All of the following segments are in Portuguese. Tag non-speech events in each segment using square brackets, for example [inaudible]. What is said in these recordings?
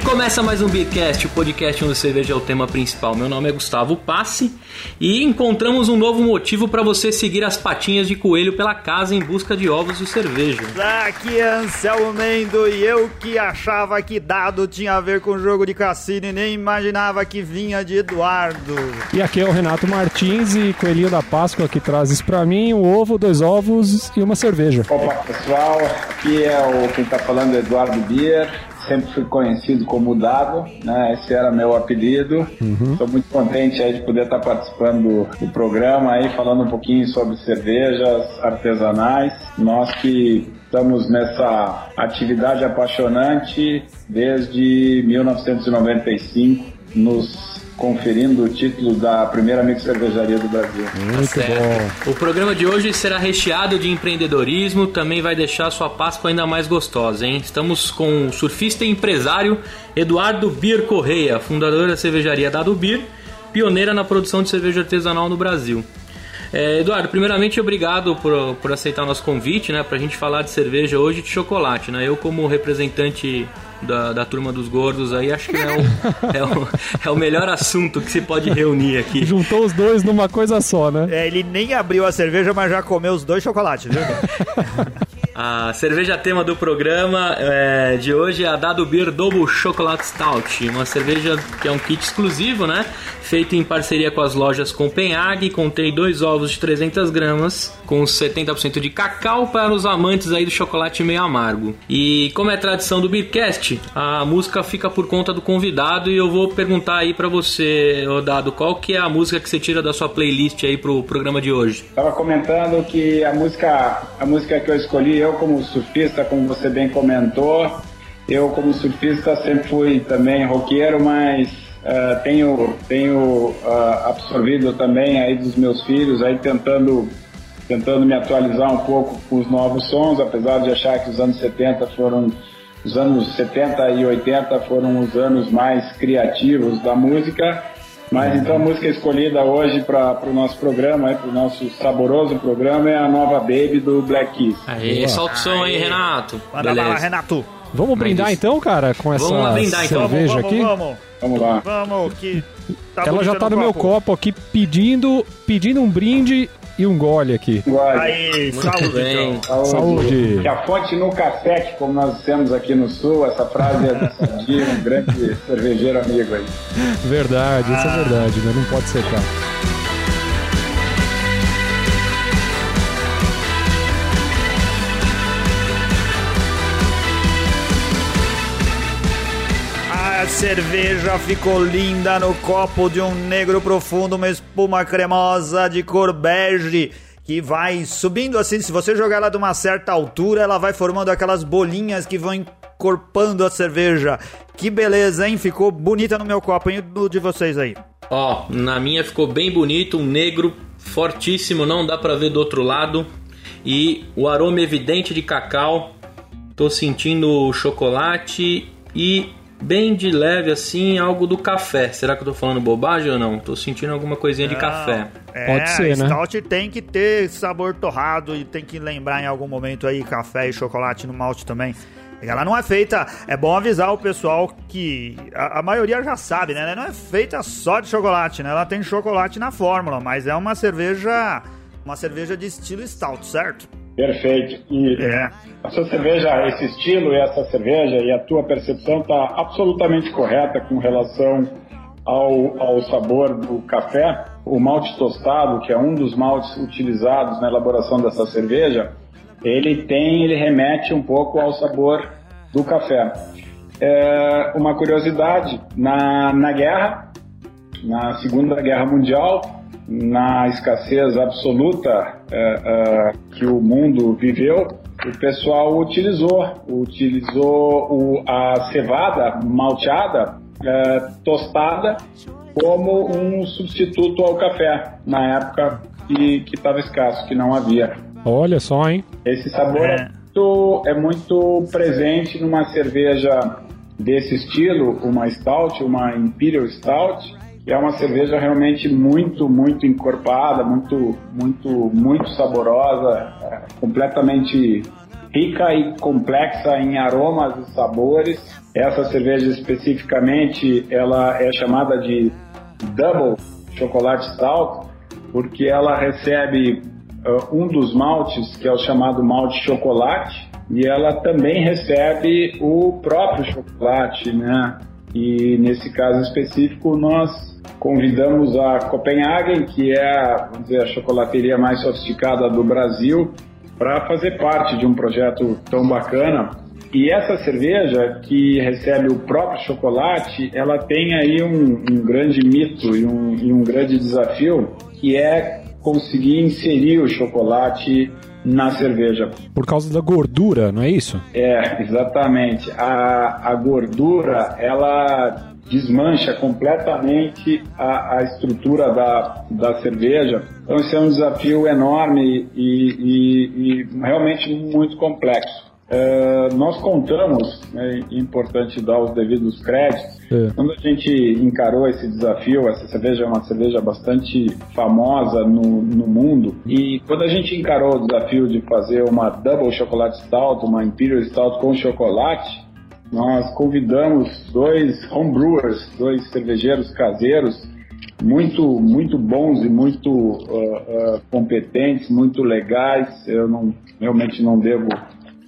E começa mais um Beercast, o podcast onde cerveja é o tema principal. Meu nome é Gustavo Passe e encontramos um novo motivo para você seguir as patinhas de coelho pela casa em busca de ovos de cerveja. Aqui é Anselmo Mendo e eu que achava que dado tinha a ver com jogo de cassino e nem imaginava que vinha de Eduardo. E aqui é o Renato Martins e Coelhinho da Páscoa que trazes para mim um ovo, dois ovos e uma cerveja. Opa pessoal, aqui é o quem tá falando é Eduardo Bier sempre fui conhecido como Dado, né? Esse era meu apelido. Estou uhum. muito contente aí de poder estar participando do, do, programa aí, falando um pouquinho sobre cervejas artesanais. Nós que estamos nessa atividade apaixonante desde 1995, nos conferindo o título da primeira mix cervejaria do Brasil. Muito tá bom. O programa de hoje será recheado de empreendedorismo, também vai deixar sua Páscoa ainda mais gostosa, hein? Estamos com o surfista e empresário Eduardo Bir Correia, fundador da cervejaria Dado Bir, pioneira na produção de cerveja artesanal no Brasil. É, Eduardo, primeiramente obrigado por, por aceitar o nosso convite, né, pra gente falar de cerveja hoje de chocolate, né? Eu como representante da, da turma dos gordos aí, acho que é o, [laughs] é, o, é o melhor assunto que se pode reunir aqui. Juntou os dois numa coisa só, né? É, ele nem abriu a cerveja, mas já comeu os dois chocolates, viu? [laughs] A cerveja tema do programa é, de hoje é a Dado Beer Double Chocolate Stout, uma cerveja que é um kit exclusivo, né? Feito em parceria com as lojas Copenhague, contém dois ovos de 300 gramas, com 70% de cacau para os amantes aí do chocolate meio amargo. E como é tradição do Beercast, a música fica por conta do convidado e eu vou perguntar aí para você, Dado, qual que é a música que você tira da sua playlist aí pro programa de hoje? Tava comentando que a música, a música que eu escolhi, eu como surfista, como você bem comentou, eu como surfista sempre fui também roqueiro, mas uh, tenho, tenho uh, absorvido também aí dos meus filhos, aí tentando, tentando me atualizar um pouco com os novos sons, apesar de achar que os anos 70 foram os anos 70 e 80 foram os anos mais criativos da música. Mas então a música escolhida hoje para o nosso programa, para o nosso saboroso programa, é a nova Baby do Black Keys. Aí, solta o som aí, Renato. Bora lá, Renato. Vamos brindar então, cara, com essa vamos brindar, então. cerveja vamos, aqui? Vamos, vamos. Vamos lá. Vamos, que tá Ela já tá no, no meu copo aqui pedindo, pedindo um brinde e um gole aqui. Gole. Aí, saúde, bem. então. Saúde. Que a fonte nunca seque, como nós temos aqui no Sul. Essa frase é do Sadia, um grande [laughs] cervejeiro amigo aí. Verdade, isso é verdade, né? Não pode secar. Cerveja ficou linda no copo de um negro profundo, uma espuma cremosa de cor bege que vai subindo assim. Se você jogar ela de uma certa altura, ela vai formando aquelas bolinhas que vão encorpando a cerveja. Que beleza, hein? Ficou bonita no meu copo, hein? De vocês aí. Ó, na minha ficou bem bonito, um negro fortíssimo, não dá pra ver do outro lado. E o aroma evidente de cacau. Tô sentindo o chocolate e bem de leve assim, algo do café. Será que eu tô falando bobagem ou não? Tô sentindo alguma coisinha de Não, café. É, Pode ser, né? Stout tem que ter sabor torrado e tem que lembrar em algum momento aí café e chocolate no malte também. Ela não é feita, é bom avisar o pessoal que a, a maioria já sabe, né? Ela não é feita só de chocolate, né? Ela tem chocolate na fórmula, mas é uma cerveja, uma cerveja de estilo stout, certo? Perfeito. E É. a sua cerveja, esse estilo e essa cerveja e a tua percepção está absolutamente correta com relação ao, ao sabor do café. O malte tostado, que é um dos maltes utilizados na elaboração dessa cerveja, ele tem, ele remete um pouco ao sabor do café. É, uma curiosidade, na, na guerra, na Segunda Guerra Mundial, na escassez absoluta é, é, que o mundo viveu, o pessoal utilizou, utilizou o- a cevada malteada é, tostada como um substituto ao café na época que estava escasso, que não havia. Olha só, hein? Esse sabor é, É. muito, é muito presente numa cerveja desse estilo, uma stout, uma Imperial Stout, que é uma cerveja realmente muito, muito encorpada, muito, muito, muito saborosa, é, completamente rica e complexa em aromas e sabores. Essa cerveja especificamente, ela é chamada de Double Chocolate Stout, porque ela recebe uh, um dos maltes, que é o chamado malte chocolate, e ela também recebe o próprio chocolate, né? E nesse caso específico, nós convidamos a Copenhagen, que é vamos dizer, a chocolateria mais sofisticada do Brasil, para fazer parte de um projeto tão bacana. E essa cerveja, que recebe o próprio chocolate, ela tem aí um, um grande mito e um, e um grande desafio, que é conseguir inserir o chocolate na cerveja. Por causa da gordura, não é isso? É, exatamente. A, a gordura, ela desmancha completamente a, a estrutura da, da cerveja. Então, isso é um desafio enorme e, e, e realmente muito complexo. Uh, nós contamos, é importante dar os devidos créditos, é. quando a gente encarou esse desafio, essa cerveja é uma cerveja bastante famosa no, no mundo, e quando a gente encarou o desafio de fazer uma Double Chocolate Stout, uma Imperial Stout com chocolate, nós convidamos dois homebrewers, dois cervejeiros caseiros, muito muito bons e muito uh, uh, competentes, muito legais. Eu não realmente não devo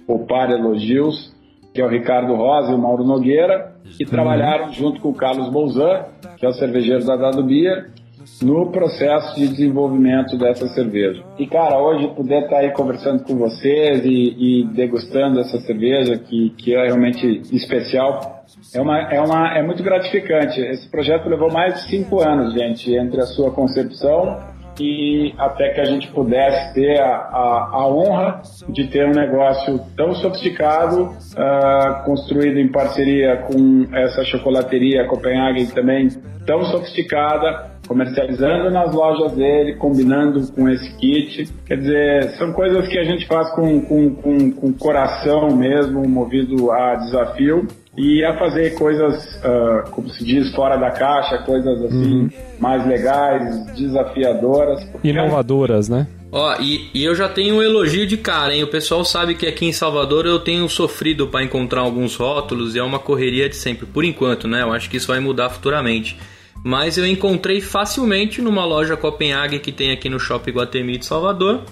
poupar elogios, que é o Ricardo Rosa e o Mauro Nogueira, que trabalharam junto com o Carlos Bolzan, que é o cervejeiro da Dado Beer, no processo de desenvolvimento dessa cerveja. E cara, hoje poder estar aí conversando com vocês e, e degustando essa cerveja que, que é realmente especial é, uma, é, uma, é muito gratificante. Esse projeto levou mais de cinco anos, gente, entre a sua concepção e até que a gente pudesse ter a, a, a honra de ter um negócio tão sofisticado, uh, construído em parceria com essa chocolateria Copenhagen também tão sofisticada, comercializando nas lojas dele, combinando com esse kit. Quer dizer, são coisas que a gente faz com, com, com, com coração mesmo, movido a desafio e a fazer coisas, uh, como se diz, fora da caixa, coisas assim uhum. mais legais, desafiadoras. Inovadoras, né? Ó, e, e, eu já tenho um elogio de cara, hein? O pessoal sabe que aqui em Salvador eu tenho sofrido para encontrar alguns rótulos e é uma correria de sempre, por enquanto, né? Eu acho que isso vai mudar futuramente. Mas eu encontrei facilmente numa loja Copenhague que tem aqui no Shopping Guatemi de Salvador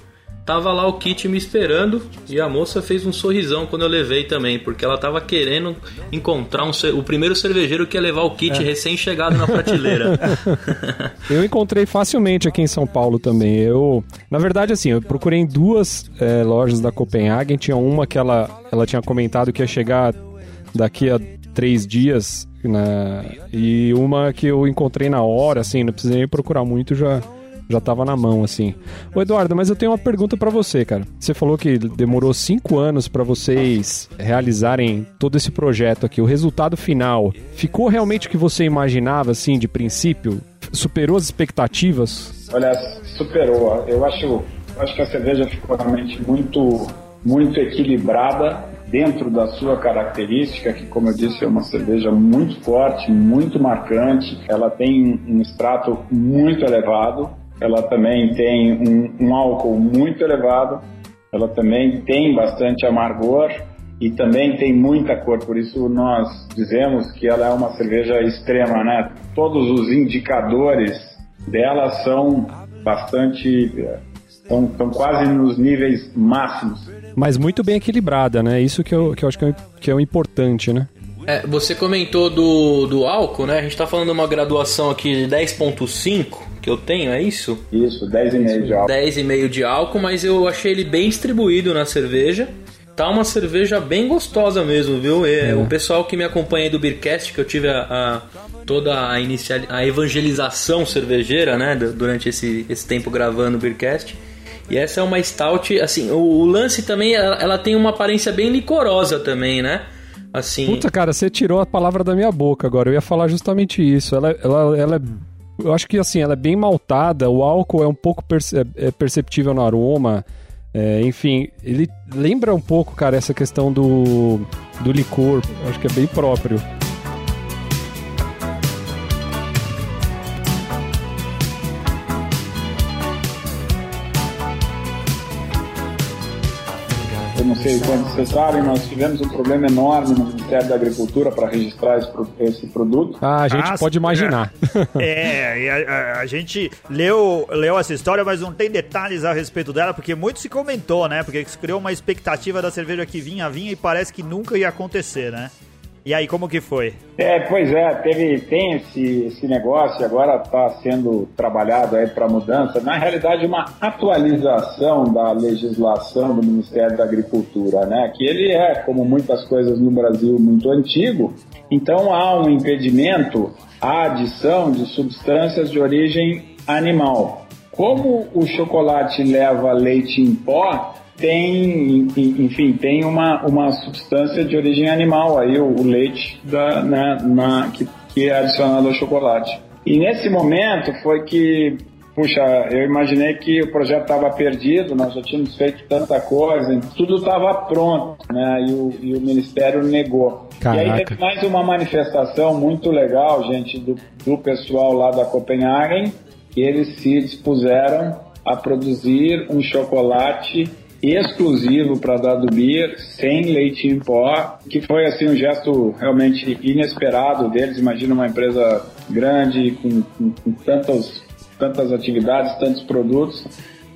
Tava lá o kit me esperando e a moça fez um sorrisão quando eu levei também, porque ela tava querendo encontrar um, o primeiro cervejeiro que ia levar o kit é. recém-chegado na prateleira. [laughs] eu encontrei facilmente aqui em São Paulo também. Eu, na verdade, assim, eu procurei em duas é, lojas da Copenhagen. Tinha uma que ela, ela tinha comentado que ia chegar daqui a três dias, né? E uma que eu encontrei na hora, assim, não precisei procurar muito, já já tava na mão, assim. Ô Eduardo, mas eu tenho uma pergunta para você, cara. Você falou que demorou cinco anos para vocês realizarem todo esse projeto aqui. O resultado final ficou realmente o que você imaginava, assim, de princípio? Superou as expectativas? Olha, superou. Eu acho, acho que a cerveja ficou realmente muito, muito equilibrada dentro da sua característica, que como eu disse é uma cerveja muito forte, muito marcante, ela tem um extrato muito elevado, ela também tem um, um álcool muito elevado, ela também tem bastante amargor e também tem muita cor, por isso nós dizemos que ela é uma cerveja extrema, né? Todos os indicadores dela são bastante estão, estão quase nos níveis máximos. Mas muito bem equilibrada, né? Isso que eu, que eu acho que é, que é o importante, né? É, você comentou do, do álcool, né? A gente tá falando de uma graduação aqui de 10.5 que eu tenho, é isso? Isso, 10,5 de álcool. 10,5 de álcool, mas eu achei ele bem distribuído na cerveja. Tá uma cerveja bem gostosa mesmo, viu? É. O pessoal que me acompanha aí do Beercast, que eu tive a, a toda a, inicial, a evangelização cervejeira, né? Durante esse, esse tempo gravando o Beercast. E essa é uma stout, assim, o, o lance também, ela, ela tem uma aparência bem licorosa também, né? Assim... Puta, cara, você tirou a palavra da minha boca agora. Eu ia falar justamente isso. Ela, ela, ela é. Eu acho que assim, ela é bem maltada, o álcool é um pouco perce é, é perceptível no aroma. É, enfim, ele lembra um pouco, cara, essa questão do, do licor. Eu acho que é bem próprio. Eu não sei quantos vocês sabem, nós tivemos um problema enorme no Ministério da Agricultura para registrar esse, esse, produto. Ah, a gente ah, pode imaginar. É, a, a, a, gente leu, leu essa história, mas não tem detalhes a respeito dela, porque muito se comentou, né? Porque se criou uma expectativa da cerveja que vinha, vinha e parece que nunca ia acontecer, né? E aí, como que foi? É, pois é, teve, tem esse, esse negócio, agora está sendo trabalhado aí para mudança. Na realidade, uma atualização da legislação do Ministério da Agricultura, né? Que ele é, como muitas coisas no Brasil, muito antigo. Então há um impedimento à adição de substâncias de origem animal. Como o chocolate leva leite em pó, tem, enfim, tem uma, uma substância de origem animal aí, o, o leite da, na, na, que, que é adicionado ao chocolate. E nesse momento foi que, puxa, eu imaginei que o projeto estava perdido, nós já tínhamos feito tanta coisa, tudo estava pronto, né? E o, e o Ministério negou. Caraca. E aí teve mais uma manifestação muito legal, gente, do, do pessoal lá da Copenhagen, que eles se dispuseram a produzir um chocolate exclusivo para Dado Beer, sem leite em pó, que foi assim um gesto realmente inesperado deles. Imagina uma empresa grande com, com, com tantas, tantas atividades, tantos produtos.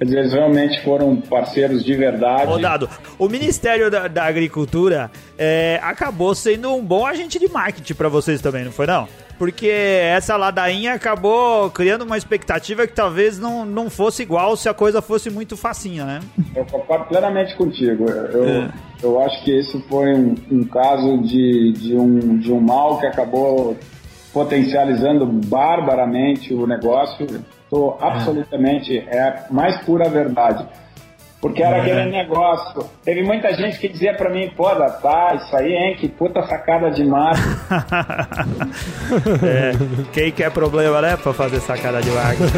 Eles realmente foram parceiros de verdade. Rodado, o Ministério da, da Agricultura é, acabou sendo um bom agente de marketing para vocês também, não foi não? Porque essa ladainha acabou criando uma expectativa que talvez não, não fosse igual se a coisa fosse muito facinha, né? Eu concordo plenamente contigo. Eu, é. eu acho que esse foi um, um caso de, de, um, de um mal que acabou potencializando barbaramente o negócio. Estou absolutamente, é a mais pura verdade. Porque era aquele é. negócio. Teve muita gente que dizia pra mim, pô, tá, isso aí, hein, que puta sacada de marketing. [laughs] é, quem quer problema, né, pra fazer sacada de marketing?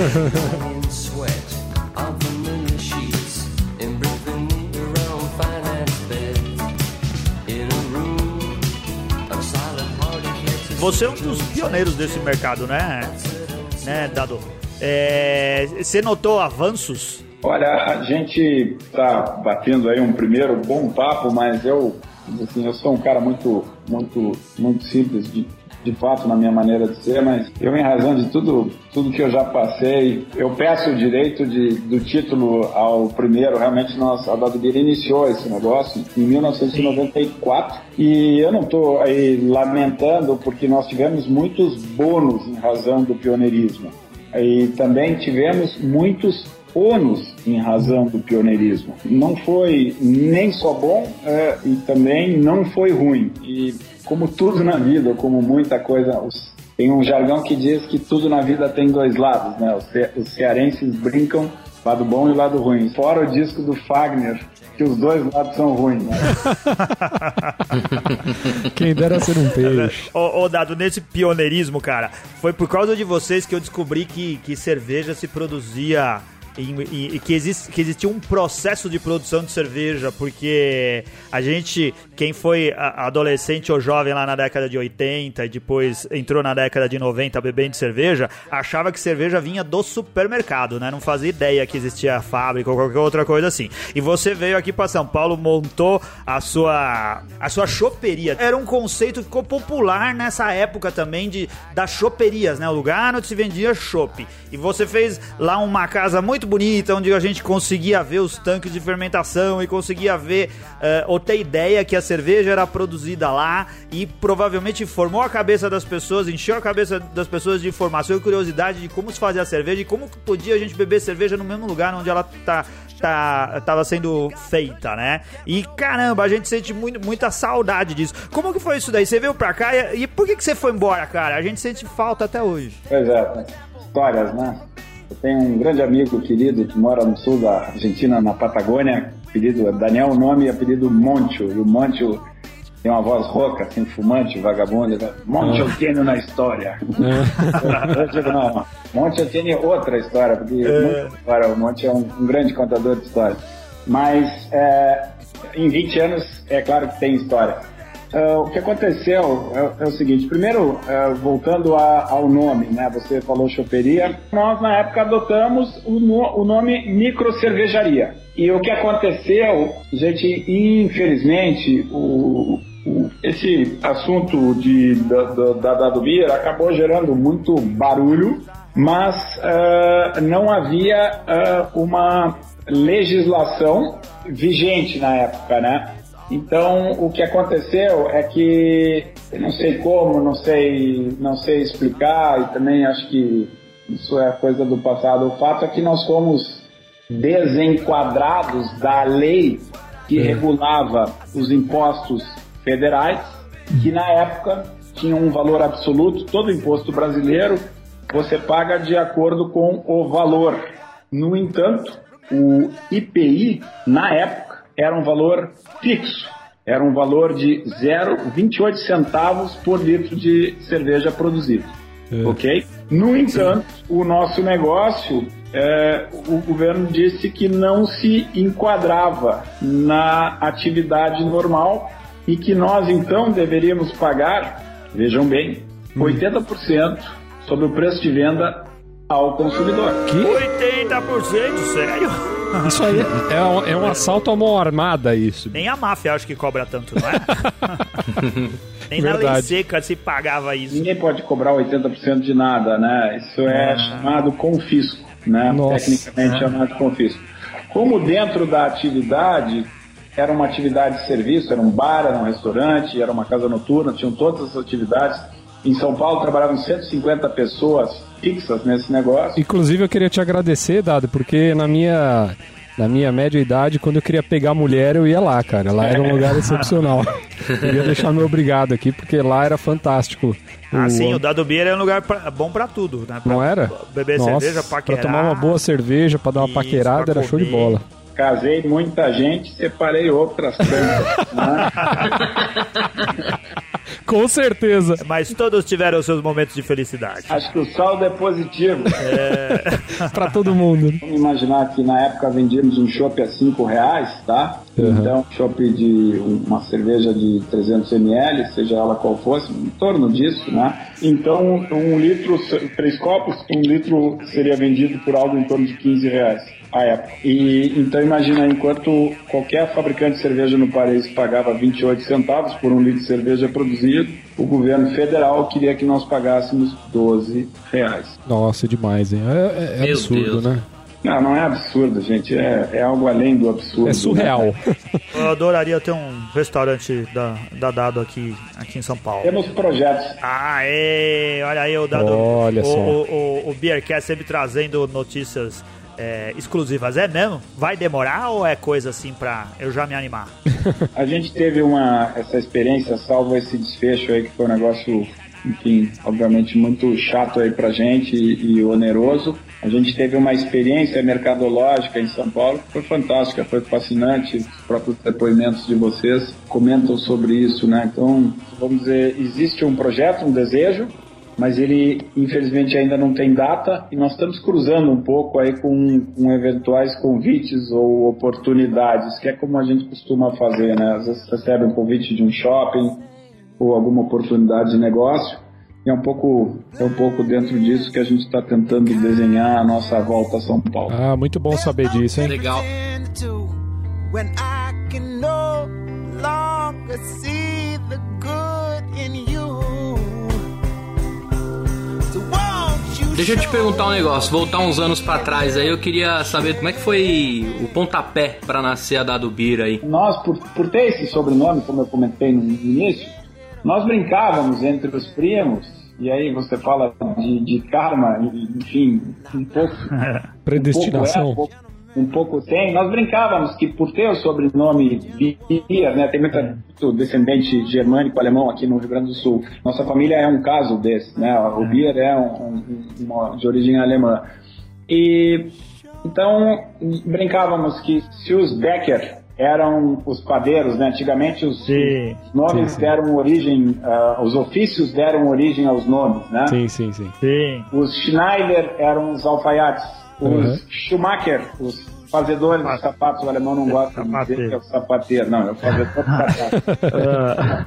Você é um dos pioneiros desse mercado, né, né Dado? É, você notou avanços Olha, a gente está batendo aí um primeiro bom papo, mas eu, assim, eu sou um cara muito, muito, muito simples de, de fato na minha maneira de ser, mas eu, em razão de tudo, tudo que eu já passei, eu peço o direito de, do título ao primeiro. Realmente, nós, a Dadubira iniciou esse negócio em 1994 e eu não estou aí lamentando porque nós tivemos muitos bônus em razão do pioneirismo. E também tivemos muitos ônus em razão do pioneirismo. Não foi nem só bom é, e também não foi ruim. E como tudo na vida, como muita coisa, os, tem um jargão que diz que tudo na vida tem dois lados, né? Os, ce, os cearenses brincam lado bom e lado ruim. Fora o disco do Fagner, que os dois lados são ruins, né? [laughs] Quem dera ser um peixe. Ô, ô, Dado, nesse pioneirismo, cara, foi por causa de vocês que eu descobri que, que cerveja se produzia e, e, que, existe, que existia um processo de produção de cerveja, porque a gente, quem foi adolescente ou jovem lá na década de 80 e depois entrou na década de 90 bebendo cerveja, achava que cerveja vinha do supermercado, né? Não fazia ideia que existia fábrica ou qualquer outra coisa assim. E você veio aqui para São Paulo, montou a sua a sua choperia. Era um conceito que ficou popular nessa época também de das choperias, né? O lugar onde se vendia chopp. E você fez lá uma casa muito muito bonita, onde a gente conseguia ver os tanques de fermentação e conseguia ver uh, ou ter ideia que a cerveja era produzida lá e provavelmente formou a cabeça das pessoas, encheu a cabeça das pessoas de informação e curiosidade de como se fazia a cerveja e como podia a gente beber cerveja no mesmo lugar onde ela tá tá, tava sendo feita, né? E caramba, a gente sente muito, muita saudade disso. Como que foi isso daí? Você veio pra cá e, e por que, que você foi embora, cara? A gente sente falta até hoje. Pois é, histórias, né? Eu tenho um grande amigo querido que mora no sul da Argentina, na Patagônia, apelido Daniel, nome e apelido Moncho. E o Moncho tem uma voz rouca, assim, fumante, vagabundo. Moncho é. tem na história. É. [laughs] eu digo, não, Moncho tem outra história, porque é. o Monte é um, um, grande contador de histórias. Mas é, em 20 anos, é claro que tem história. Uh, o que aconteceu é, é o seguinte: primeiro, uh, voltando a, ao nome, né? Você falou choperia. Nós, na época, adotamos o, no, o nome microcervejaria. E o que aconteceu, gente, infelizmente, o, o esse assunto de, da, da, da Beer acabou gerando muito barulho, mas uh, não havia uma legislação vigente na época, né? Então, o que aconteceu é que, não sei como, não sei, não sei explicar, e também acho que isso é coisa do passado. O fato é que nós fomos desenquadrados da lei que é. regulava os impostos federais, que na época tinham um valor absoluto. Todo imposto brasileiro você paga de acordo com o valor. No entanto, o IPI, na época, era um valor fixo. Era um valor de 0,28 centavos por litro de cerveja produzido. É. Ok? No entanto, o nosso negócio, é, o governo disse que não se enquadrava na atividade normal e que nós então deveríamos pagar, vejam bem, 80% hum. sobre o preço de venda ao consumidor. Que? 80%? Sério? Isso aí é, um, é um assalto à mão armada, isso. Nem a máfia acho que cobra tanto, não é? [laughs] Nem Verdade. na lei seca se pagava isso. Ninguém pode cobrar 80% de nada, né? Isso é ah. chamado confisco, né? Nossa. Tecnicamente ah. chamado confisco. Como dentro da atividade era uma atividade de serviço, era um bar, era um restaurante, era uma casa noturna, tinham todas as atividades. Em São Paulo trabalhavam 150 pessoas fixas nesse negócio. Inclusive eu queria te agradecer, Dado, porque na minha na minha média idade, quando eu queria pegar mulher, eu ia lá, cara. Lá era um lugar [laughs] excepcional. eu ia deixar meu obrigado aqui, porque lá era fantástico. Ah, o... sim, o Dado Beer é um lugar pra, bom pra tudo, né? Pra Não era? Beber Nossa, cerveja, paquerar. Pra tomar uma boa cerveja, pra dar uma Isso, paquerada, era show de bola. Casei muita gente, separei outras tantas. né? Com certeza. Mas todos tiveram seus momentos de felicidade. Acho que o saldo é positivo. É. [laughs] pra todo mundo. Vamos imaginar que na época vendíamos um chopp a 5 reais, tá? Uhum. Então, chopp de uma cerveja de 300 ml, seja ela qual fosse, em torno disso, né? Então, um litro, três copos, um litro seria vendido por algo em torno de 15 reais à época. E então imagina, enquanto qualquer fabricante de cerveja no país pagava 28 centavos por um litro de cerveja produzido, o governo federal queria que nós pagássemos 12 reais. Nossa, é demais, hein? É, é, é absurdo, Deus. né? Não, não é absurdo, gente. É, é algo além do absurdo. É surreal. Né? [laughs] Eu adoraria ter um restaurante da, da Dado aqui, aqui em São Paulo. Temos projetos. Ah, é. Olha aí o Dado. Olha o, só. O, o, o Beercast sempre trazendo notícias é, exclusivas. É mesmo? Vai demorar ou é coisa assim pra eu já me animar? [laughs] A gente teve uma essa experiência, salvo esse desfecho aí que foi um negócio, enfim, obviamente muito chato aí pra gente e, e oneroso. A gente teve uma experiência mercadológica em São Paulo foi fantástica, foi fascinante. Os próprios depoimentos de vocês comentam sobre isso, né? Então, vamos dizer, existe um projeto, um desejo, mas ele infelizmente ainda não tem data e nós estamos cruzando um pouco aí com, com, eventuais convites ou oportunidades, que é como a gente costuma fazer, né? Às vezes recebe um convite de um shopping ou alguma oportunidade de negócio e é um pouco é um pouco dentro disso que a gente está tentando desenhar a nossa volta a São Paulo. Ah, muito bom saber disso, hein? Legal. Deixa eu te perguntar um negócio, voltar uns anos para trás aí, eu queria saber como é que foi o pontapé para nascer a Dado Bira aí. Nós, por, por ter esse sobrenome, como eu comentei no início, nós brincávamos entre os primos, e aí você fala de, de karma, enfim, um pouco. [laughs] Predestinação. Um pouco é, um pouco tem. Nós brincávamos que por ter o sobrenome Bier, né, tem muita, muito descendente germânico alemão aqui no Rio Grande do Sul. Nossa família é um caso desse, né? O é. Bier é um, um, uma, de origem alemã. E então brincávamos que se os Becker eram os padeiros, né? Antigamente os, sim, nomes sim, sim. deram origem, uh, os ofícios deram origem aos nomes, né? Sim, sim, sim. Os Schneider eram os alfaiates os uhum. Schumacher, os fazedores de sapatos, o alemão não gosta de dizer que é o sapateiro. Não, é o fazedor de sapatos.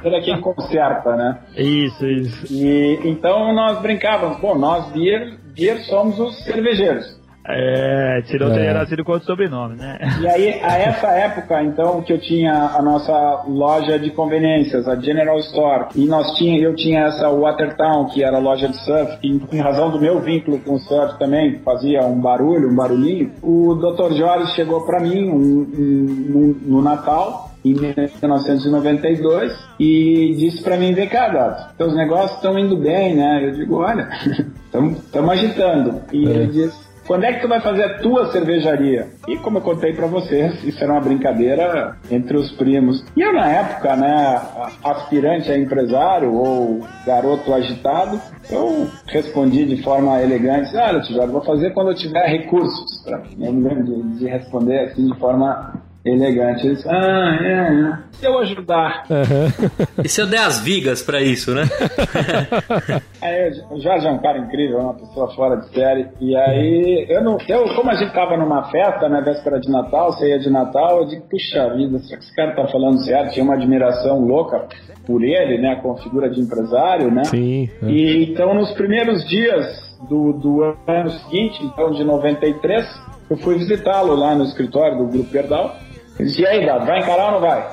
[laughs] Ele é quem conserta, né? Isso, isso. E, então nós brincávamos, bom, nós beer, beer somos os cervejeiros. É, tirou é. nascido com outro sobrenome, né? E aí, a essa época, então, que eu tinha a nossa loja de conveniências, a General Store, e nós tinha, eu tinha essa Watertown, que era a loja de surf, e em razão do meu vínculo com o surf também, fazia um barulho, um barulhinho, o Dr. Jorge chegou para mim um, um, um, no Natal, em 1992 e disse para mim, vem cá, Gato, teus negócios estão indo bem, né? Eu digo, olha, [laughs] estamos agitando. E é. ele disse, quando é que tu vai fazer a tua cervejaria? E como eu contei para vocês, isso era uma brincadeira entre os primos. E eu, na época, né, aspirante a empresário ou garoto agitado, eu respondi de forma elegante: Olha, Tiago, vou fazer quando eu tiver recursos. Eu me lembro de, de responder assim de forma elegante. Eles, ah, é, é. Se eu ajudar. Uhum. e se eu der as vigas para isso, né? [laughs] aí, o Jorge é um cara incrível, é uma pessoa fora de série. E aí, eu não. Eu, como a gente tava numa festa, né, véspera de Natal, ceia de Natal, eu digo, puxa vida, será que esse cara tá falando certo? Tinha uma admiração louca por ele, né, com a figura de empresário, né? Sim. É. E então, nos primeiros dias do, do ano seguinte, então de 93, eu fui visitá-lo lá no escritório do Grupo Perdal. E aí, Gado, vai encarar ou não vai?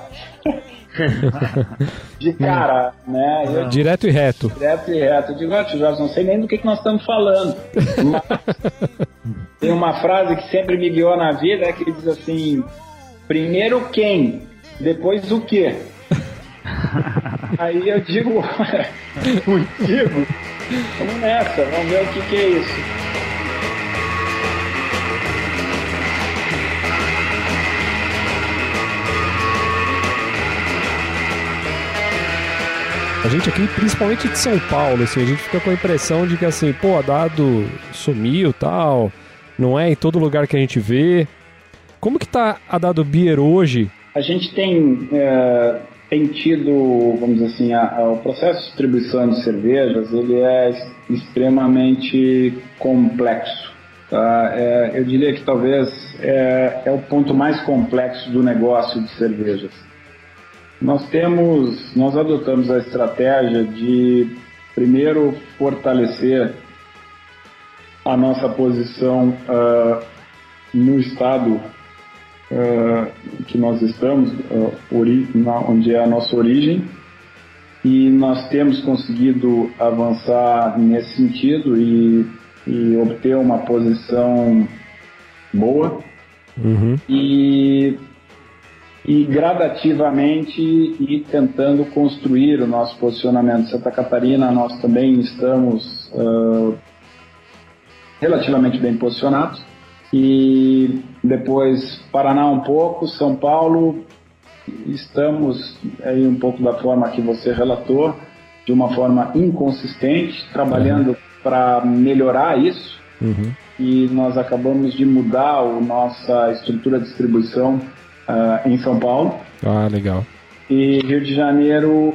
[laughs] de cara, né? Eu, direto e reto. Direto e reto. Eu digo, ah, tio Jorge, não sei nem do que, que nós estamos falando. [laughs] tem uma frase que sempre me guiou na vida, é que diz assim, primeiro quem, depois o quê? [laughs] Aí eu digo, contigo, vamos nessa, vamos ver o que, que é isso. A gente aqui, principalmente de São Paulo, assim, a gente fica com a impressão de que assim, pô, a dado sumiu tal, não é em todo lugar que a gente vê. Como que tá a dado beer hoje? A gente tem, é, tem tido, vamos dizer assim, a, a, o processo de distribuição de cervejas, ele é extremamente complexo. Tá? É, eu diria que talvez é, é o ponto mais complexo do negócio de cervejas nós temos, nós adotamos a estratégia de primeiro fortalecer a nossa posição uh, no estado uh, que nós estamos, uh, na, onde é a nossa origem, e nós temos conseguido avançar nesse sentido e, e obter uma posição boa. Uhum. E e gradativamente ir tentando construir o nosso posicionamento. Santa Catarina, nós também estamos uh, relativamente bem posicionados. E depois Paraná um pouco, São Paulo, estamos aí um pouco da forma que você relatou, de uma forma inconsistente, trabalhando uhum. para melhorar isso. Uhum. E nós acabamos de mudar a nossa estrutura de distribuição uh, em São Paulo. Ah, legal. E Rio de Janeiro,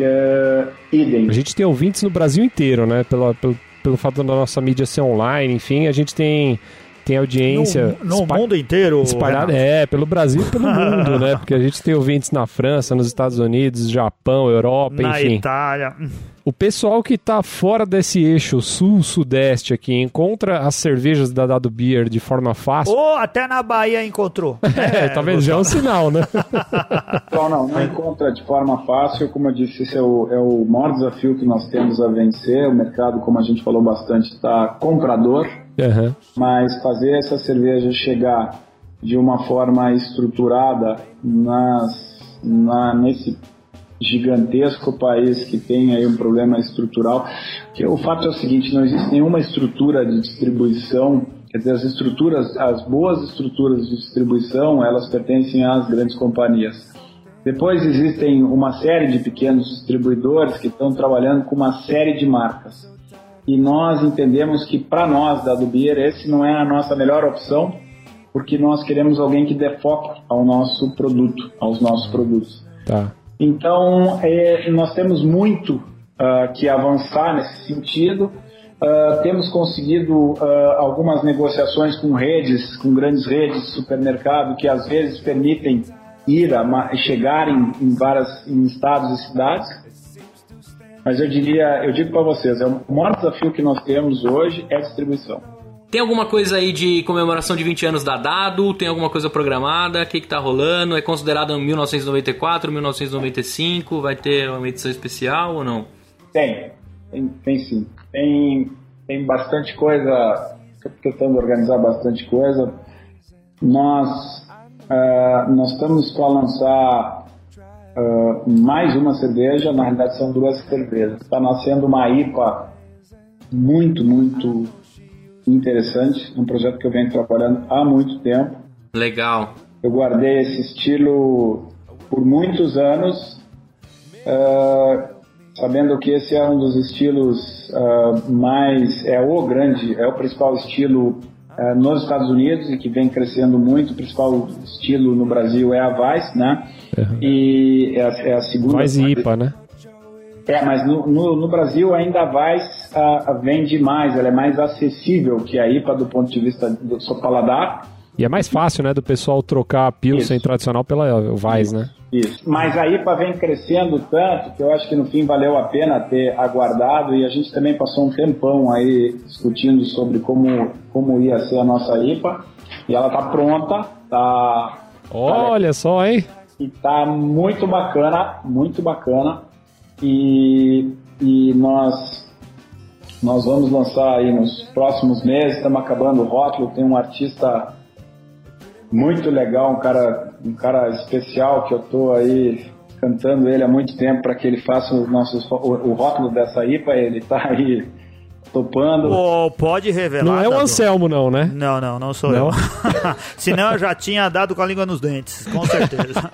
uh, idem. A gente tem ouvintes no Brasil inteiro, né? Pelo, pelo, pelo fato da nossa mídia ser online, enfim, a gente tem tem audiência no, no mundo inteiro espalhada é pelo Brasil e pelo [laughs] mundo né porque a gente tem ouvintes na França nos Estados Unidos Japão Europa na enfim Itália o pessoal que está fora desse eixo sul-sudeste aqui encontra as cervejas da Dado Beer de forma fácil. Ou até na Bahia encontrou. [laughs] É, é talvez já é um sinal, né? [laughs] Não, não, não encontra de forma fácil. Como eu disse, esse é o, é o maior desafio que nós temos a vencer. O mercado, como a gente falou bastante, está comprador. Uhum. Mas fazer essa cerveja chegar de uma forma estruturada nas, na, nesse gigantesco país que tem aí um problema estrutural, que o fato é o seguinte, não existe nenhuma estrutura de distribuição, quer dizer, as estruturas, as boas estruturas de distribuição, elas pertencem às grandes companhias. Depois existem uma série de pequenos distribuidores que estão trabalhando com uma série de marcas. E nós entendemos que para nós da Dubier esse não é a nossa melhor opção, porque nós queremos alguém que dê foco ao nosso produto, aos nossos produtos. Tá. Então, é, nós temos muito uh, que avançar nesse sentido. Uh, temos conseguido uh, algumas negociações com redes, com grandes redes de supermercado que às vezes permitem ir a chegar em, em várias em estados e cidades. Mas eu diria, eu digo para vocês, é o maior desafio que nós temos hoje é a distribuição. Tem alguma coisa aí de comemoração de 20 anos da Dado? Tem alguma coisa programada? O que, que tá rolando? É considerado 1994, 1995? Vai ter uma edição especial ou não? Tem, tem, tem sim. Tem, tem bastante coisa, estou tentando organizar bastante coisa. Nós, uh, nós estamos para lançar uh, mais uma cerveja, na realidade são duas cervejas. Está nascendo uma IPA muito, muito interessante, um projeto que eu venho trabalhando há muito tempo. Legal. Eu guardei esse estilo por muitos anos. Uh, sabendo que esse é um dos estilos uh, mais é o grande é o principal estilo uh, nos Estados Unidos e que vem crescendo muito o principal estilo no Brasil é a Vice né? Uhum. e é a, é a segunda Vice IPA né? É mas no, no, no Brasil ainda a Vice uh, vende mais ela é mais acessível que a IPA do ponto de vista do seu paladar e é mais fácil, né, do pessoal trocar a Pilsen Isso. tradicional pela Weiss, né? Isso. Mas a IPA vem crescendo tanto que eu acho que no fim valeu a pena ter aguardado e a gente também passou um tempão aí discutindo sobre como, como ia ser a nossa IPA. E ela tá pronta, tá. Olha tá, só, hein? E tá muito bacana, muito bacana. E, e nós nós vamos lançar aí nos próximos meses, estamos acabando o rótulo, tem um artista muito legal, um cara, um cara especial que eu tô aí cantando ele há muito tempo para que ele faça os nossos, o, o, rótulo dessa IPA, ele tá aí topando. Oh, pode revelar. Não é o Anselmo, não, né? Não, não, não sou não. eu. [laughs] Senão eu já tinha dado com a língua nos dentes, com certeza.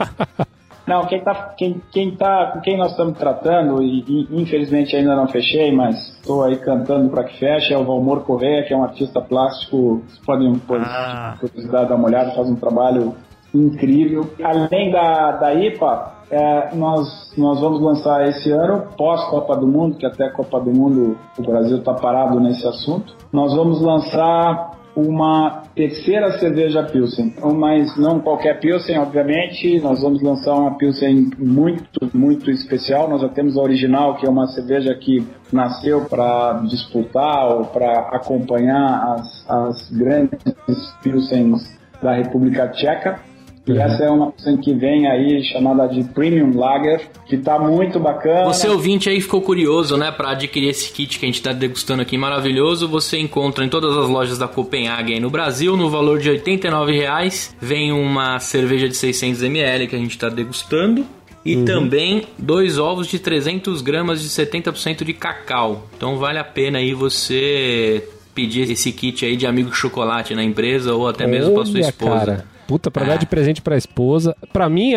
[laughs] Não, quem tá, quem, quem tá, com quem nós estamos tratando, e, e infelizmente ainda não fechei, mas estou aí cantando para que feche, é o Valmor Correia, que é um artista plástico, vocês podem, por ah. curiosidade, dar uma olhada, faz um trabalho incrível. Além da, da IPA, é, nós, nós vamos lançar esse ano, pós-Copa do Mundo, que até a Copa do Mundo o Brasil está parado nesse assunto, nós vamos lançar uma terceira cerveja Pilsen, então, mas não qualquer Pilsen, obviamente. Nós vamos lançar uma Pilsen muito, muito especial. Nós já temos a original, que é uma cerveja que nasceu para disputar ou para acompanhar as, as grandes Pilsens da República Tcheca. E uhum. essa é uma opção que vem aí chamada de Premium Lager, que tá muito bacana. Você ouvinte aí ficou curioso, né, para adquirir esse kit que a gente tá degustando aqui maravilhoso, você encontra em todas as lojas da Copenhagen no Brasil, no valor de R$ 89,00. Vem uma cerveja de 600ml que a gente tá degustando. E uhum. também dois ovos de 300 gramas de 70% de cacau. Então vale a pena aí você pedir esse kit aí de amigo chocolate na empresa ou até mesmo para sua esposa. Cara. Puta, pra é. dar de presente pra esposa. Pra mim,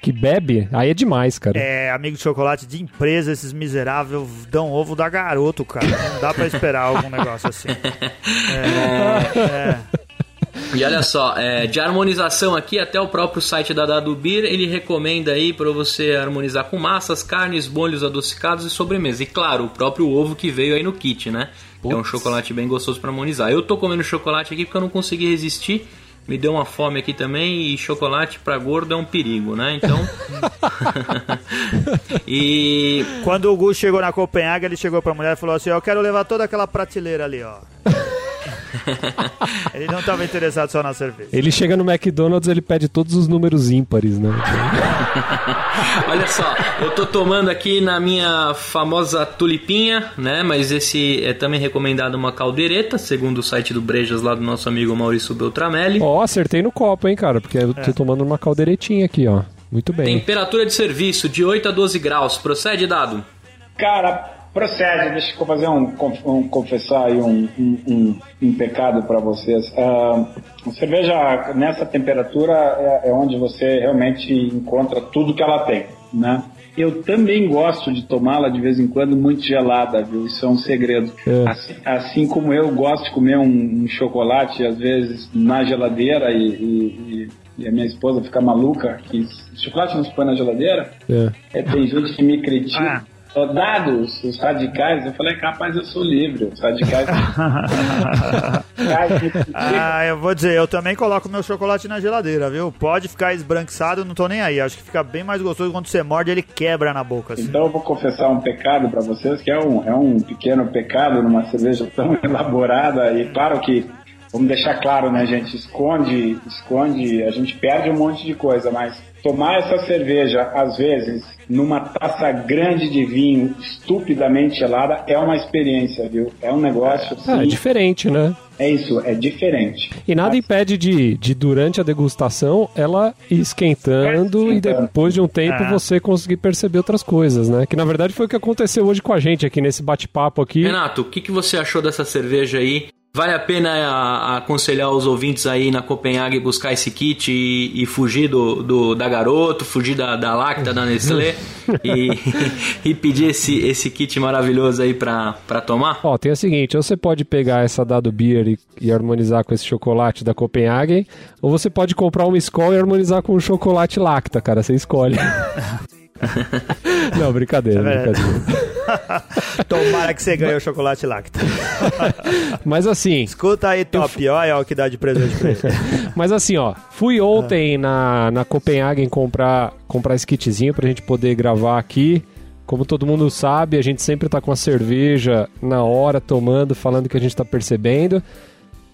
que bebe, aí é demais, cara. É, amigo de chocolate de empresa, esses miseráveis dão ovo da garoto, cara. Não dá pra esperar algum negócio assim. [laughs] É, é. E olha só, é, de harmonização aqui, até o próprio site da Dado Beer, ele recomenda aí para você harmonizar com massas, carnes, molhos adocicados e sobremesa. E claro, o próprio ovo que veio aí no kit, né? Putz. É um chocolate bem gostoso para harmonizar. Eu tô comendo chocolate aqui porque eu não consegui resistir me deu uma fome aqui também e chocolate para gordo é um perigo, né? Então. [laughs] e. Quando o Gu chegou na Copenhague, ele chegou pra mulher e falou assim: Eu quero levar toda aquela prateleira ali, ó. [laughs] ele não estava interessado só na cerveja. Ele chega no McDonald's, ele pede todos os números ímpares, né? [laughs] Olha só, eu tô tomando aqui na minha famosa tulipinha, né? Mas esse é também recomendado uma caldeireta, segundo o site do Brejas lá do nosso amigo Maurício Beltramelli. Ó, oh, acertei no copo, hein, cara? Porque eu tô é. tomando uma caldeiretinha aqui, ó. Muito bem. Temperatura de serviço de 8 a 12 graus. Procede, dado? Cara, Procede, deixa eu fazer um, um confessar aí um, um, um pecado para vocês. Uh, cerveja nessa temperatura é, é, onde você realmente encontra tudo que ela tem, né? Eu também gosto de tomá-la de vez em quando muito gelada, viu? Isso é um segredo. É. Assim, assim, como eu gosto de comer um, chocolate, às vezes, na geladeira e, e, e a minha esposa fica maluca que chocolate não se põe na geladeira. É. É, tem gente que me critica. Ah dados os radicais, eu falei, capaz, eu sou livre. Os radicais. [laughs] [laughs] ah, eu vou dizer, eu também coloco meu chocolate na geladeira, viu? Pode ficar esbranquiçado, não tô nem aí. Acho que fica bem mais gostoso quando você morde, ele quebra na boca. Assim. Então eu vou confessar um pecado para vocês, que é um, é um pequeno pecado numa cerveja tão [laughs] elaborada. E claro que vamos deixar claro, né, gente? Esconde, esconde, a gente perde um monte de coisa, mas tomar essa cerveja, às vezes, numa taça grande de vinho, estupidamente gelada, é uma experiência, viu? É um negócio. Assim, ah, é diferente, né? É isso, é diferente. E nada Mas... impede de, de, durante a degustação, ela ir esquentando, e depois de um tempo ah. você conseguir perceber outras coisas, né? Que na verdade foi o que aconteceu hoje com a gente aqui nesse bate-papo aqui. Renato, o que, que você achou dessa cerveja aí? Vale a pena a, a aconselhar os ouvintes aí na Copenhague buscar esse kit e, e fugir do, do, da Garoto, fugir da, da Lacta, da Nestlé [laughs] e, [laughs] e pedir esse, esse kit maravilhoso aí pra, pra tomar? Ó, tem o seguinte, ou você pode pegar essa Dado Beer e, e harmonizar com esse chocolate da Copenhagen, ou você pode comprar uma escola e harmonizar com o chocolate Lacta, cara, você escolhe. [laughs] Não, brincadeira, é brincadeira. [laughs] Tomara que você ganhe o chocolate Lacta. [laughs] Mas assim. Escuta aí, top. Eu... Olha o que dá de presente pra ele. [laughs] Mas assim, ó. Fui ontem na, na Copenhagen comprar, comprar esse kitzinho pra gente poder gravar aqui. Como todo mundo sabe, a gente sempre tá com a cerveja na hora, tomando, falando o que a gente tá percebendo.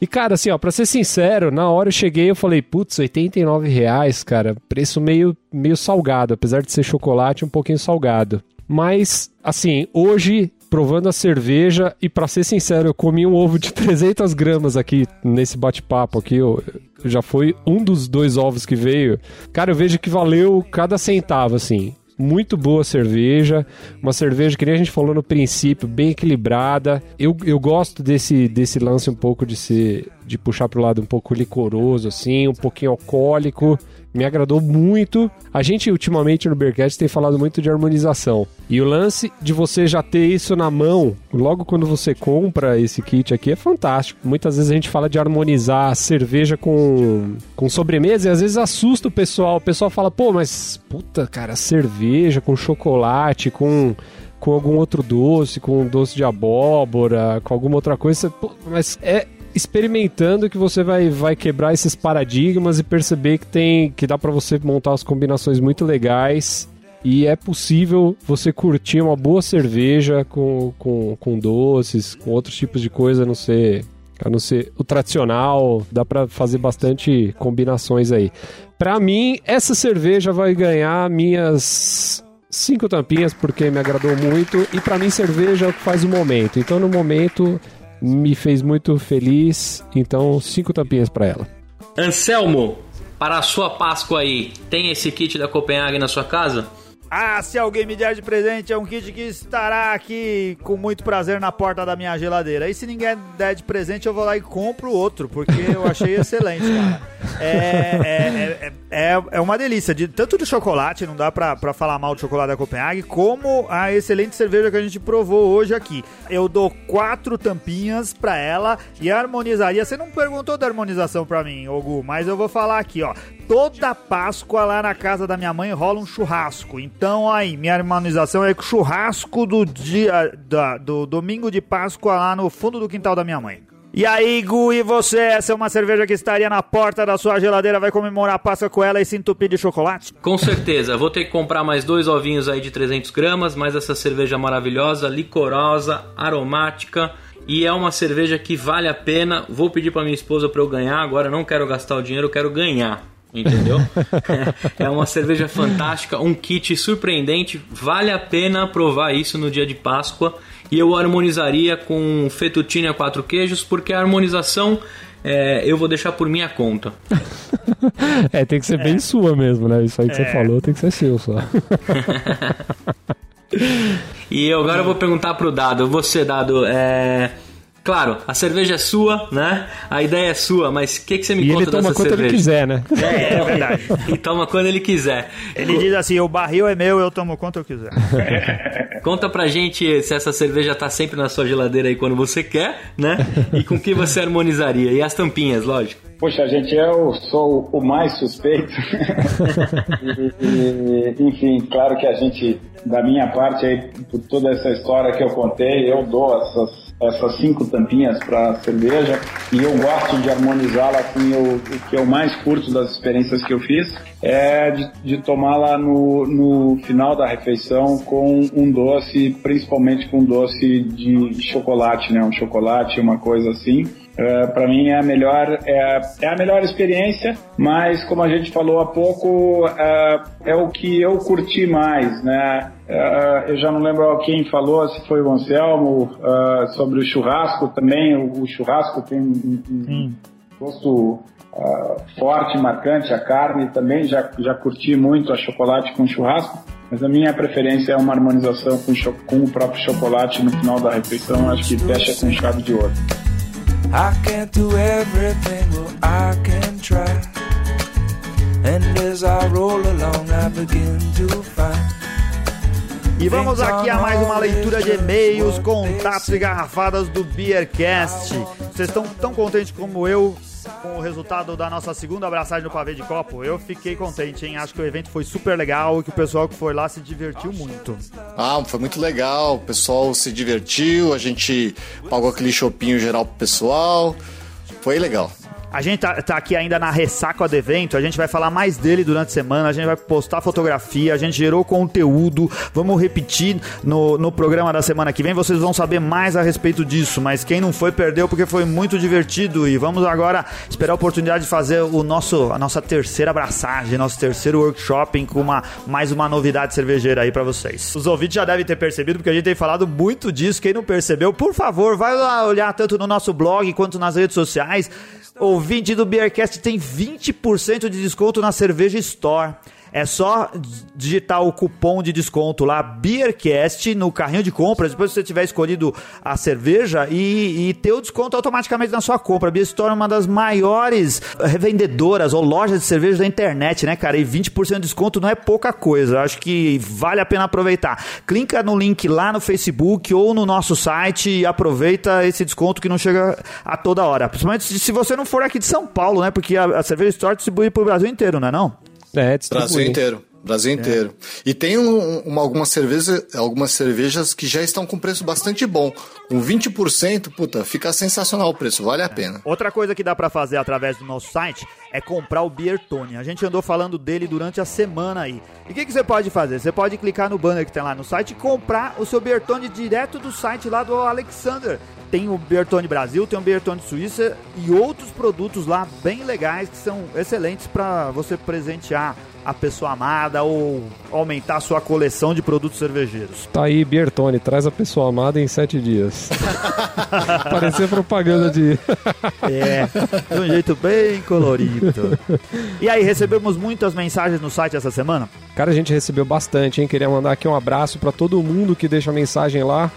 E, cara, assim, ó, pra ser sincero, na hora eu cheguei eu falei, putz, 89 reais, cara, preço meio, meio salgado, apesar de ser chocolate, um pouquinho salgado. Mas, assim, hoje, provando a cerveja, e para ser sincero, eu comi um ovo de [laughs] 300 gramas aqui nesse bate-papo aqui, eu, já foi um dos dois ovos que veio. Cara, eu vejo que valeu cada centavo, assim muito boa cerveja, uma cerveja que nem a gente falou no princípio, bem equilibrada. Eu, eu gosto desse, desse lance um pouco de ser de puxar para o lado um pouco licoroso assim, um pouquinho alcoólico me agradou muito. A gente ultimamente no Bearcast tem falado muito de harmonização. E o lance de você já ter isso na mão, logo quando você compra esse kit aqui, é fantástico. Muitas vezes a gente fala de harmonizar cerveja com, com sobremesa e às vezes assusta o pessoal. O pessoal fala, pô, mas puta, cara, cerveja com chocolate, com com algum outro doce, com doce de abóbora, com alguma outra coisa, mas é experimentando que você vai, vai quebrar esses paradigmas e perceber que tem que dá para você montar as combinações muito legais e é possível você curtir uma boa cerveja com, com, com doces, com outros tipos de coisa, a não ser, a não ser o tradicional, dá para fazer bastante combinações aí. Para mim, essa cerveja vai ganhar minhas cinco tampinhas porque me agradou muito e para mim cerveja é o que faz o momento. Então no momento me fez muito feliz, então cinco tampinhas para ela. Anselmo, para a sua Páscoa aí, tem esse kit da Copenhague na sua casa? Ah, se alguém me der de presente, é um kit que estará aqui com muito prazer na porta da minha geladeira. E se ninguém der de presente, eu vou lá e compro outro, porque eu achei [laughs] excelente, cara. É, é, é, é, é uma delícia. De, tanto de chocolate, não dá pra, pra falar mal do chocolate da Copenhague, como a excelente cerveja que a gente provou hoje aqui. Eu dou quatro tampinhas pra ela e harmonizaria. Você não perguntou da harmonização pra mim, Ogu, mas eu vou falar aqui, ó toda Páscoa lá na casa da minha mãe rola um churrasco. Então aí, minha harmonização é com churrasco do dia da, do domingo de Páscoa lá no fundo do quintal da minha mãe. E aí, Gu, e você? Essa é uma cerveja que estaria na porta da sua geladeira, vai comemorar a Páscoa com ela e se entupir de chocolate? Com certeza, vou ter que comprar mais dois ovinhos aí de 300 gramas, mais essa cerveja maravilhosa, licorosa, aromática. E é uma cerveja que vale a pena. Vou pedir para minha esposa para eu ganhar. Agora não quero gastar o dinheiro, quero ganhar entendeu? [laughs] é uma cerveja fantástica, um kit surpreendente, vale a pena provar isso no dia de Páscoa. E eu harmonizaria com fettuccine a quatro queijos, porque a harmonização é, eu vou deixar por minha conta. [laughs] é, tem que ser é. bem sua mesmo, né? Isso aí que é. você falou tem que ser seu só. [laughs] e eu agora eu vou perguntar pro Dado, você, Dado, é Claro, a cerveja é sua, né? A ideia é sua, mas o que, que você me e conta dessa cerveja? ele toma quando ele quiser, né? É, é verdade. e toma quando ele quiser. Ele diz assim, o barril é meu, eu tomo quanto eu quiser. [laughs] Conta pra gente se essa cerveja tá sempre na sua geladeira aí quando você quer, né? E com que você harmonizaria. E as tampinhas, lógico. Poxa, gente, eu sou o mais suspeito. e, e, enfim, claro que a gente, da minha parte, aí, por toda essa história que eu contei, eu dou essas, essas cinco tampinhas para cerveja e eu gosto de harmonizá-la o, o que eu mais curto das experiências que eu fiz é de, de tomá-la no, no final da refeição com um doce, principalmente com um doce de chocolate, né? Um chocolate, uma coisa assim. Uh, é, para mim é a melhor é, é, a melhor experiência, mas como a gente falou há pouco uh, é o que eu curti mais, né? Uh, eu já não lembro quem falou, se foi o Anselmo, sobre o churrasco também. O, o churrasco tem um, um gosto forte, marcante. A carne também já já curti muito a chocolate com churrasco. Mas a minha preferência é uma harmonização com, com o próprio chocolate no final da refeição. Acho que fecha com chave de ouro. I can't do everything, well, I can try. And as I roll along, I begin to find. E vamos aqui a mais uma leitura de e-mails, contatos e garrafadas do Beercast. Vocês estão tão contentes como eu com o resultado da nossa segunda abraçagem no pavê de copo, eu fiquei contente, hein? Acho que o evento foi super legal e que o pessoal que foi lá se divertiu muito. Ah, foi muito legal. O pessoal se divertiu, a gente pagou aquele chopinho geral pro pessoal. Foi legal. A gente tá, tá, aqui ainda na ressaca do evento, a gente vai falar mais dele durante a semana, a gente vai postar fotografia, a gente gerou conteúdo, vamos repetir no, no programa da semana que vem, vocês vão saber mais a respeito disso, mas quem não foi perdeu porque foi muito divertido e vamos agora esperar a oportunidade de fazer o nosso, a nossa terceira abraçagem, nosso terceiro workshop com uma, mais uma novidade cervejeira aí para vocês. Os ouvintes já devem ter percebido porque a gente tem falado muito disso, quem não percebeu, por favor, vai lá olhar tanto no nosso blog quanto nas redes sociais, Ouvinte do Beercast tem 20% de desconto na cerveja Store. É só digitar o cupom de desconto lá, Beercast, no carrinho de compras, depois que você tiver escolhido a cerveja e, e ter o desconto automaticamente na sua compra. A Beer Store é uma das maiores revendedoras ou lojas de cerveja da internet, né, cara? E 20% de desconto não é pouca coisa. Acho que vale a pena aproveitar. Clica no link lá no Facebook ou no nosso site e aproveita esse desconto que não chega a toda hora. Principalmente se você não for aqui de São Paulo, né? Porque a, a Cerveja Store distribui para o Brasil inteiro, não é não? É, Brasil inteiro. Brasil é. inteiro. É. E tem um, uma, algumas, cerveja, algumas cervejas que já estão com preço bastante bom. Com 20%, puta, fica sensacional o preço, vale a pena. Outra coisa que dá para fazer através do nosso site é comprar o Beer Tony. A gente andou falando dele durante a semana aí. E o que, que você pode fazer? Você pode clicar no banner que tem lá no site e comprar o seu Beer Tony direto do site lá do Alexander. Tem o Bertone Brasil, tem o Bertone Suíça e outros produtos lá bem legais que são excelentes para você presentear a pessoa amada ou aumentar a sua coleção de produtos cervejeiros. Tá aí, Bertone, traz a pessoa amada em sete dias. [laughs] Parecia propaganda de. [laughs] é, de um jeito bem colorido. E aí, recebemos muitas mensagens no site essa semana? Cara, a gente recebeu bastante, hein? Queria mandar aqui um abraço para todo mundo que deixa mensagem lá.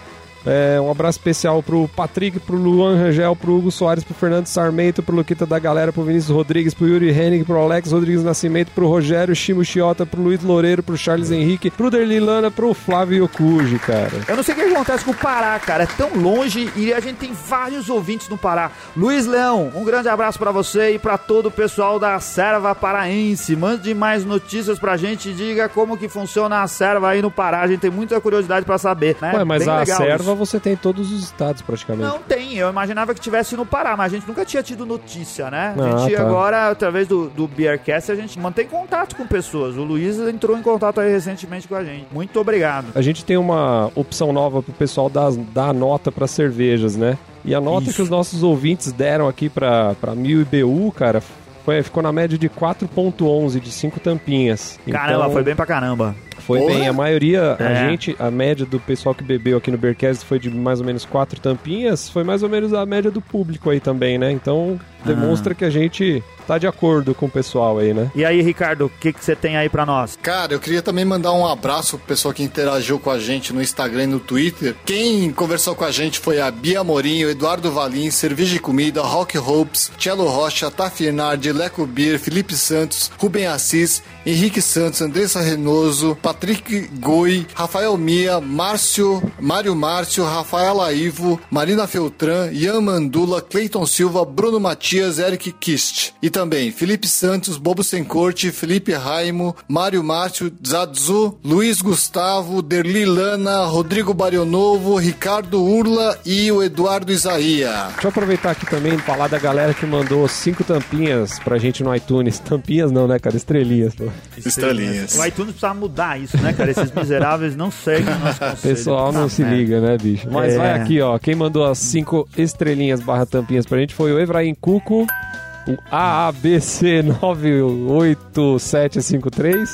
É, um abraço especial pro Patrick, pro Luan Rangel, pro Hugo Soares, pro Fernando Sarmento, pro Luquita da Galera, pro Vinícius Rodrigues, pro Yuri Henning, pro Alex Rodrigues Nascimento, pro Rogério Chimo Chiota, pro Luiz Loureiro, pro Charles Henrique, pro Derlilana, pro Flávio Yokuji, cara. Eu não sei o que acontece com o Pará, cara. É tão longe e a gente tem vários ouvintes no Pará. Luiz Leão, um grande abraço para você e para todo o pessoal da Serva Paraense. Mande mais notícias pra gente e diga como que funciona a Serva aí no Pará. A gente tem muita curiosidade para saber, né? Ué, mas Bem a Serva você tem todos os estados praticamente. Não tem, eu imaginava que tivesse no Pará, mas a gente nunca tinha tido notícia, né? A gente ah, tá. agora, através do, do Beercast, a gente mantém contato com pessoas. O Luiz entrou em contato aí recentemente com a gente. Muito obrigado. A gente tem uma opção nova pro pessoal dar, dar nota para cervejas, né? E a nota Isso. que os nossos ouvintes deram aqui para Mil IBU, cara, foi, ficou na média de 4.11 de 5 tampinhas. Caramba, então, foi bem pra caramba. Foi Porra. bem. A maioria, é. a gente, a média do pessoal que bebeu aqui no Beercast foi de mais ou menos 4 tampinhas. Foi mais ou menos a média do público aí também, né? Então, demonstra ah. que a gente tá de acordo com o pessoal aí, né? E aí, Ricardo, o que você tem aí para nós? Cara, eu queria também mandar um abraço pro pessoal que interagiu com a gente no Instagram e no Twitter. Quem conversou com a gente foi a Bia Morinho, Eduardo Valim, Cerveja e Comida, Rock Hopes, Cello Rocha, Tafirnardi, Leco Beer, Felipe Santos, Rubem Assis Henrique Santos, Andressa Renoso, Patrick Goi, Rafael Mia, Márcio, Mário Márcio, Rafael Aivo, Marina Feltran, Ian Mandula, Cleiton Silva, Bruno Matias, Eric Kist. E também Felipe Santos, Bobo Sem Corte, Felipe Raimo, Mário Márcio, Zadzu, Luiz Gustavo, Derli Lana, Rodrigo Barionovo, Ricardo Urla e o Eduardo Isaia. Deixa eu aproveitar aqui também e falar da galera que mandou cinco tampinhas pra gente no iTunes. [laughs] Tampinhas não, né, cara? Estrelinhas. Pô. Estrelinhas. O iTunes precisa mudar isso, né, cara? Esses miseráveis não seguem o nosso [laughs] conselho. Pessoal não Tá se merda. liga, né, bicho? Mas É. vai aqui, ó. Quem mandou as cinco estrelinhas barra tampinhas pra gente foi o Efraim Cuco, o AABC 98753,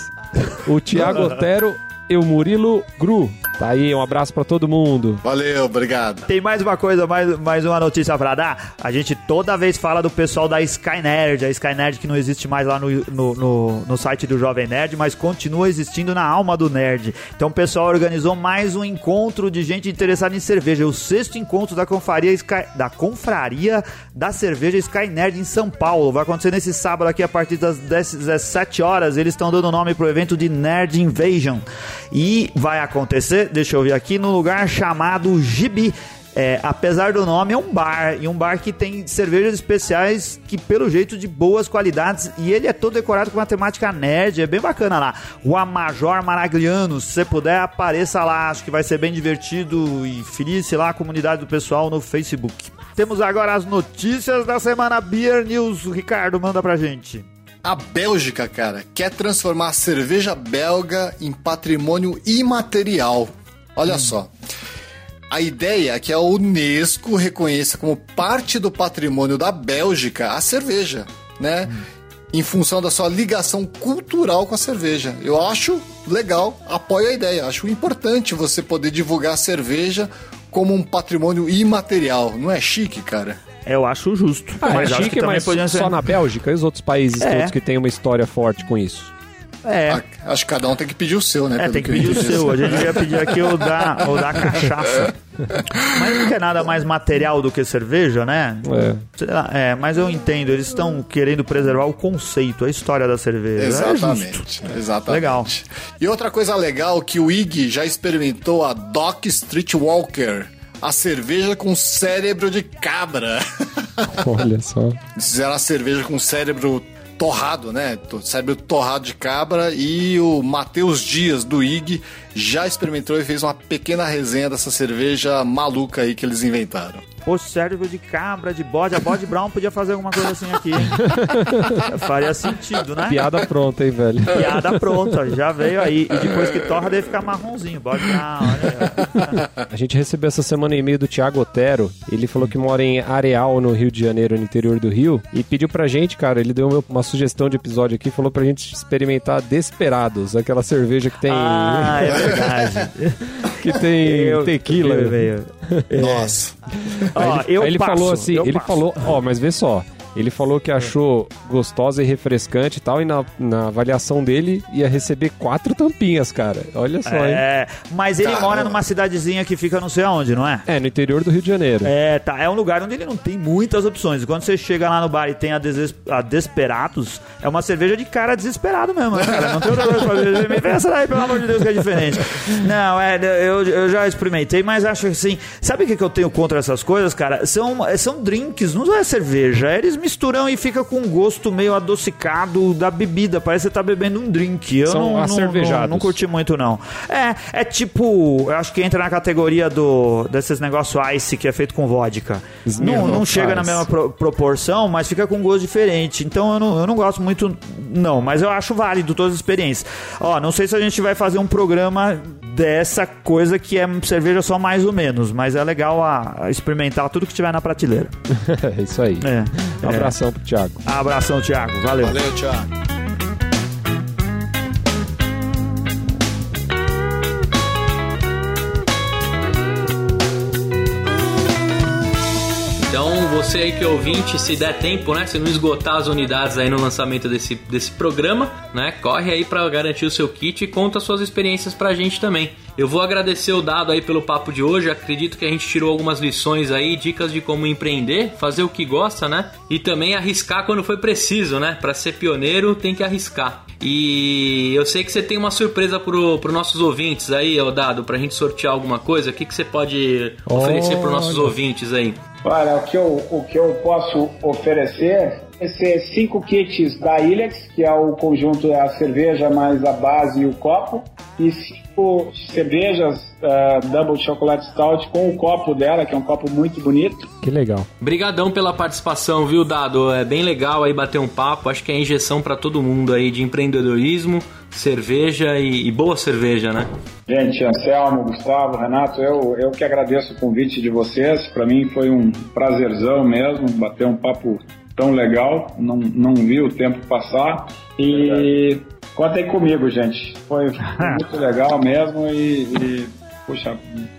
o Thiago [laughs] Otero e o Murilo Gru. Tá aí, um abraço pra todo mundo. Valeu, obrigado. Tem mais uma coisa, mais, mais uma notícia pra dar. A gente toda vez fala do pessoal da Skynerd, a Skynerd que não existe mais lá no, no, no, no site do Jovem Nerd, mas continua existindo na alma do nerd. Então o pessoal organizou mais um encontro de gente interessada em cerveja, o sexto encontro da confraria, Sky, da confraria da cerveja Skynerd em São Paulo. Vai acontecer nesse sábado aqui a partir das 10, 17 horas. Eles estão dando nome pro evento de Nerd Invasion. E vai acontecer, deixa eu ver aqui, no lugar chamado Gibi. É, apesar do nome, é um bar. E um bar que tem cervejas especiais que, pelo jeito, de boas qualidades. E ele é todo decorado com uma temática nerd. É bem bacana lá. Rua Major Maragliano. Se você puder, apareça lá. Acho que vai ser bem divertido e feliz, sei lá, a comunidade do pessoal no Facebook. Temos agora as notícias da semana Beer News. O Ricardo, manda pra gente. A Bélgica, cara, quer transformar a cerveja belga em patrimônio imaterial. Olha só. A ideia é que a Unesco reconheça como parte do patrimônio da Bélgica a cerveja, né? Em função da sua ligação cultural com a cerveja. Eu acho legal, apoio a ideia. Acho importante você poder divulgar a cerveja como um patrimônio imaterial. Não é chique, cara? Eu acho justo. Ah, é acho que chique, mas podia ser- só na Bélgica e os outros países É. todos que têm uma história forte com isso. É. A- Acho que cada um tem que pedir o seu, né? É, pelo tem que eu pedir o seu. A gente ia pedir aqui o da, o da cachaça. Mas não quer nada mais material do que cerveja, né? É. Sei lá, é, mas eu entendo, eles estão querendo preservar o conceito, a história da cerveja. É. Exatamente, exatamente. Legal. E outra coisa legal que o Ig já experimentou a Doc Street Walker, a cerveja com cérebro de cabra. [laughs] Olha só. Eles fizeram a cerveja com cérebro torrado, né? Cérebro torrado de cabra e o Matheus Dias do IG já experimentou e fez uma pequena resenha dessa cerveja maluca aí que eles inventaram. Pô, cérebro de cabra, de bode. A bode brown podia fazer alguma coisa assim aqui, hein? [laughs] Faria sentido, né? Piada pronta, hein, velho? Piada pronta, já veio aí. E depois que torra, deve ficar marronzinho. Bode brown, olha aí. A gente recebeu essa semana um e-mail do Thiago Otero. Ele falou que mora em Areal, no Rio de Janeiro, no interior do Rio. E pediu pra gente, cara, ele deu uma sugestão de episódio aqui, falou pra gente experimentar Desperados, aquela cerveja que tem. Ah, é verdade. [laughs] que tem Eu- tequila. eu- eu- Nossa. Ó, Aí ele, eu aí ele passo, falou assim, eu ele passo. falou, ó, mas vê só. Ele falou que achou gostosa e refrescante e tal, e na, na avaliação dele ia receber quatro tampinhas, cara. Olha só, hein? É, mas ele Caramba. mora numa cidadezinha que fica não sei aonde, não é? É, no interior do Rio de Janeiro. É, tá. É um lugar onde ele não tem muitas opções. Quando você chega lá no bar e tem a, Deses a Desperados, é uma cerveja de cara desesperado mesmo, né, cara? Não tem outra coisa pra fazer. [laughs] Me vê essa daí, pelo amor de Deus, que é diferente. Não, é, eu, eu já experimentei, mas acho assim. Sabe o que, que eu tenho contra essas coisas, cara? São, são drinks, não é cerveja. Eles misturam e fica com um gosto meio adocicado da bebida. Parece que você tá bebendo um drink. Eu São não, não, não, não curti muito, não. É, é tipo, eu acho que entra na categoria do desses negócios ice que é feito com vodka. Não, não chega na mesma pro- proporção, mas fica com um gosto diferente. Então eu não, eu não gosto muito, não, mas eu acho válido todas as experiências. Ó, não sei se a gente vai fazer um programa dessa coisa que é cerveja só mais ou menos, mas é legal a, a experimentar tudo que tiver na prateleira. [laughs] É isso aí. É, Um abração pro Thiago. Abração, Thiago. Valeu. Valeu, Thiago. Você aí que é ouvinte, se der tempo, né? Se não esgotar as unidades aí no lançamento desse, desse programa, né? Corre aí pra garantir o seu kit e conta suas experiências pra gente também. Eu vou agradecer o Dado aí pelo papo de hoje. Acredito que a gente tirou algumas lições aí, dicas de como empreender, fazer o que gosta, né? E também arriscar quando foi preciso, né? Para ser pioneiro tem que arriscar. E eu sei que você tem uma surpresa pro, pro nossos ouvintes aí, ô Dado, pra gente sortear alguma coisa. O que, que você pode oferecer para nossos ouvintes aí? Olha, o que eu, o que eu posso oferecer é ser cinco kits da Ilex, que é o conjunto da cerveja mais a base e o copo, e cinco cervejas uh, Double Chocolate Stout com o copo dela, que é um copo muito bonito. Que legal. Brigadão pela participação, viu, Dado? É bem legal aí bater um papo. Acho que é injeção para todo mundo aí de empreendedorismo, cerveja e, e, boa cerveja, né? Gente, Anselmo, Gustavo, Renato, eu, eu que agradeço o convite de vocês. Para mim foi um prazerzão mesmo bater um papo tão legal. Não, não vi o tempo passar. E contem comigo, gente. Foi muito legal mesmo e, e puxa,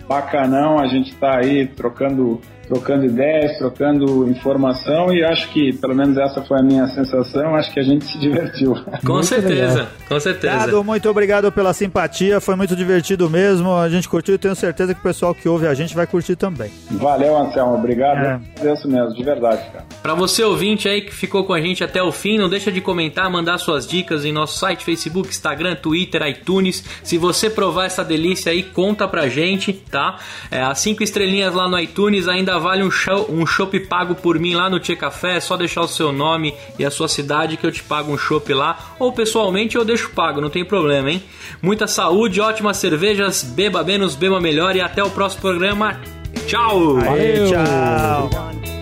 bacanão a gente tá aí trocando trocando ideias, trocando informação e acho que, pelo menos essa foi a minha sensação, acho que a gente se [laughs] divertiu. Com muito certeza, legal. com certeza. Dado, muito obrigado pela simpatia, foi muito divertido mesmo, a gente curtiu e tenho certeza que o pessoal que ouve a gente vai curtir também. Valeu, Anselmo, obrigado, é. agradeço mesmo, de verdade, cara. Pra você ouvinte aí que ficou com a gente até o fim, não deixa de comentar, mandar suas dicas em nosso site, Facebook, Instagram, Twitter, iTunes. Se você provar essa delícia aí, conta pra gente, tá? É, as cinco estrelinhas lá no iTunes ainda vale um show, um chopp pago por mim lá no Tia Café, é só deixar o seu nome e a sua cidade que eu te pago um chopp lá, ou pessoalmente eu deixo pago, não tem problema, hein? Muita saúde, ótimas cervejas, beba menos, beba melhor e até o próximo programa. Tchau! Valeu, tchau!